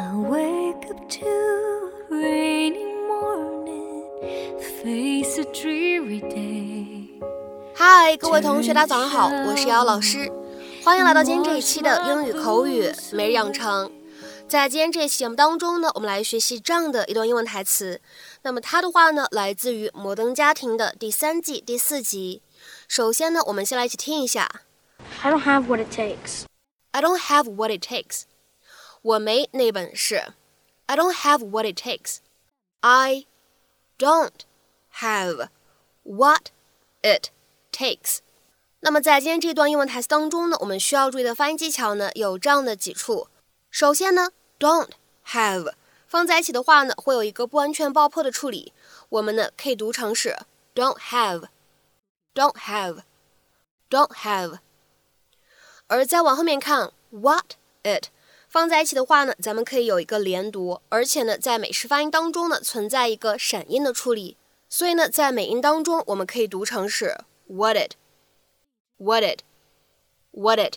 I wake up to a rainy morning, face a dreary day. 嗨，各位同学，大家早上好，我是姚老师，欢迎来到今天这一期的英语口语每日养成。在今天这一期节目当中呢，我们来学习这样的一段英文台词。那么它的话呢，来自于《摩登家庭》的第三季第四集。首先呢，我们先来一起听一下。I don't have what it takes. I don't have what it takes. 我没那本事。I don't have what it takes. I don't have what it takes. 那么在今天这段英文台词当中呢，我们需要注意的发音技巧呢有这样的几处。首先呢，don't have 放在一起的话呢，会有一个不完全爆破的处理。我们呢可以读成是 don't have，don't have，don't have。而再往后面看，what it 放在一起的话呢，咱们可以有一个连读，而且呢，在美式发音当中呢，存在一个闪音的处理，所以呢，在美音当中，我们可以读成是 what it，what it，what it。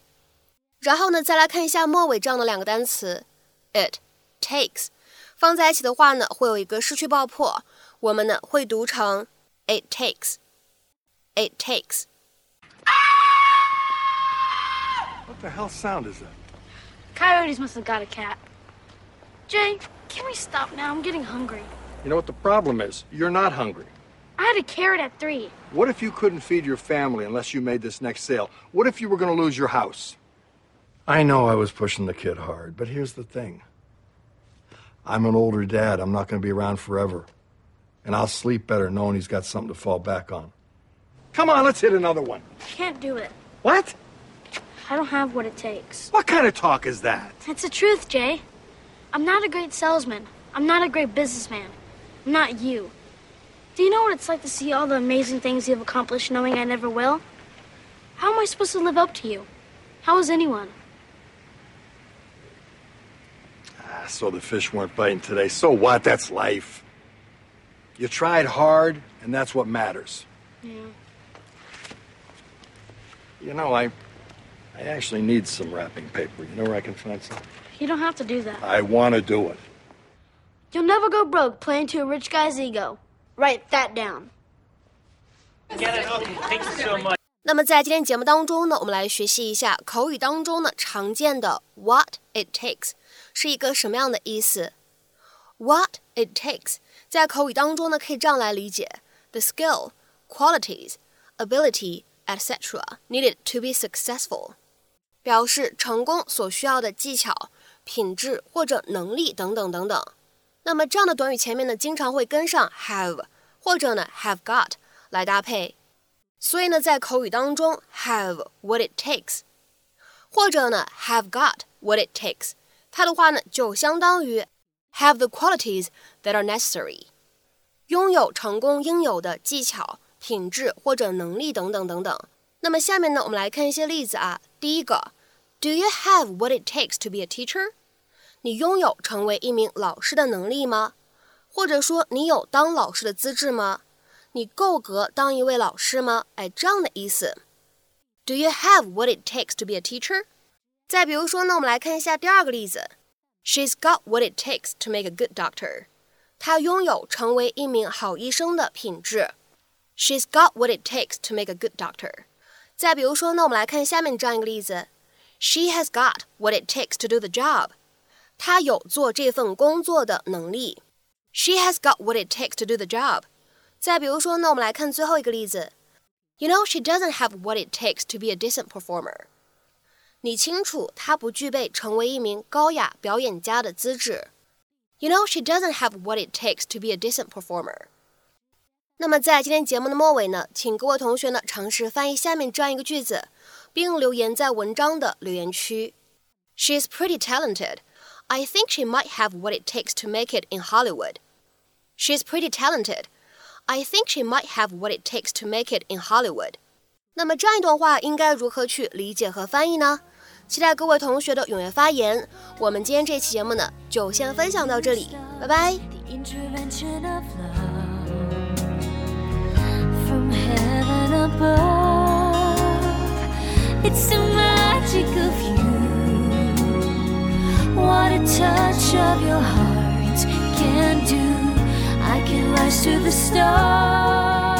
然后呢，再来看一下末尾这样的两个单词，it takes 放在一起的话呢，会有一个失去爆破，我们呢会读成 it takes，it takes。What the hell sound is that? Coyotes must have got a cat. Jay, can we stop now? I'm getting hungry. You know what the problem is? You're not hungry. I had a carrot at three. What if you couldn't feed your family unless you made this next sale? What if you were going to lose your house? I know I was pushing the kid hard, but here's the thing I'm an older dad. I'm not going to be around forever. And I'll sleep better knowing he's got something to fall back on. Come on, let's hit another one. Can't do it. What? I don't have what it takes. What kind of talk is that? It's the truth, Jay. I'm not a great salesman. I'm not a great businessman. I'm not you. Do you know what it's like to see all the amazing things you've accomplished knowing I never will? How am I supposed to live up to you? How is anyone? Ah, so the fish weren't biting today. So what? That's life. You tried hard, and that's what matters. Yeah. You know, I I actually need some wrapping paper. You know where I can find some? You don't have to do that. I want to do it. You'll never go broke playing to a rich guy's ego. Write that down. 那么在今天节目当中呢，我们来学习一下口语当中呢常见的 what it takes 是一个什么样的意思。What it takes 在口语当中呢可以这样来理解：the skill, qualities, ability, etc. needed to be successful， 表示成功所需要的技巧、品质或者能力等等等等。那么这样的短语前面呢经常会跟上 have 或者呢 have got 来搭配。所以呢，在口语当中，have what it takes，或者呢，have got what it takes，它的话呢，就相当于 have the qualities that are necessary，拥有成功应有的技巧、品质或者能力等等等等。那么下面呢，我们来看一些例子啊。第一个，Do you have what it takes to be a teacher？你拥有成为一名老师的能力吗？或者说，你有当老师的资质吗？你够格当一位老师吗？哎，这样的意思。Do you have what it takes to be a teacher？再比如说呢，我们来看一下第二个例子。She's got what it takes to make a good doctor。她拥有成为一名好医生的品质。She's got what it takes to make a good doctor。 再比如说呢，我们来看下面这样一个例子。She has got what it takes to do the job。她有做这份工作的能力。She has got what it takes to do the job。再比如说呢，我们来看最后一个例子。You know she doesn't have what it takes to be a decent performer。你清楚她不具备成为一名高雅表演家的资质。You know she doesn't have what it takes to be a decent performer。 那么在今天节目的末尾呢，请各位同学呢尝试翻译下面这样一个句子，并留言在文章的留言区。She is pretty talented. I think she might have what it takes to make it in Hollywood. She is pretty talented. I think she might have what it takes to make it in Hollywood。那么这样一段话应该如何去理解和翻译呢？期待各位同学的踊跃发言。我们今天这期节目呢，就先分享到这里，拜拜。It's the magic of you what a touch of your heart can do. I can rise to the stars.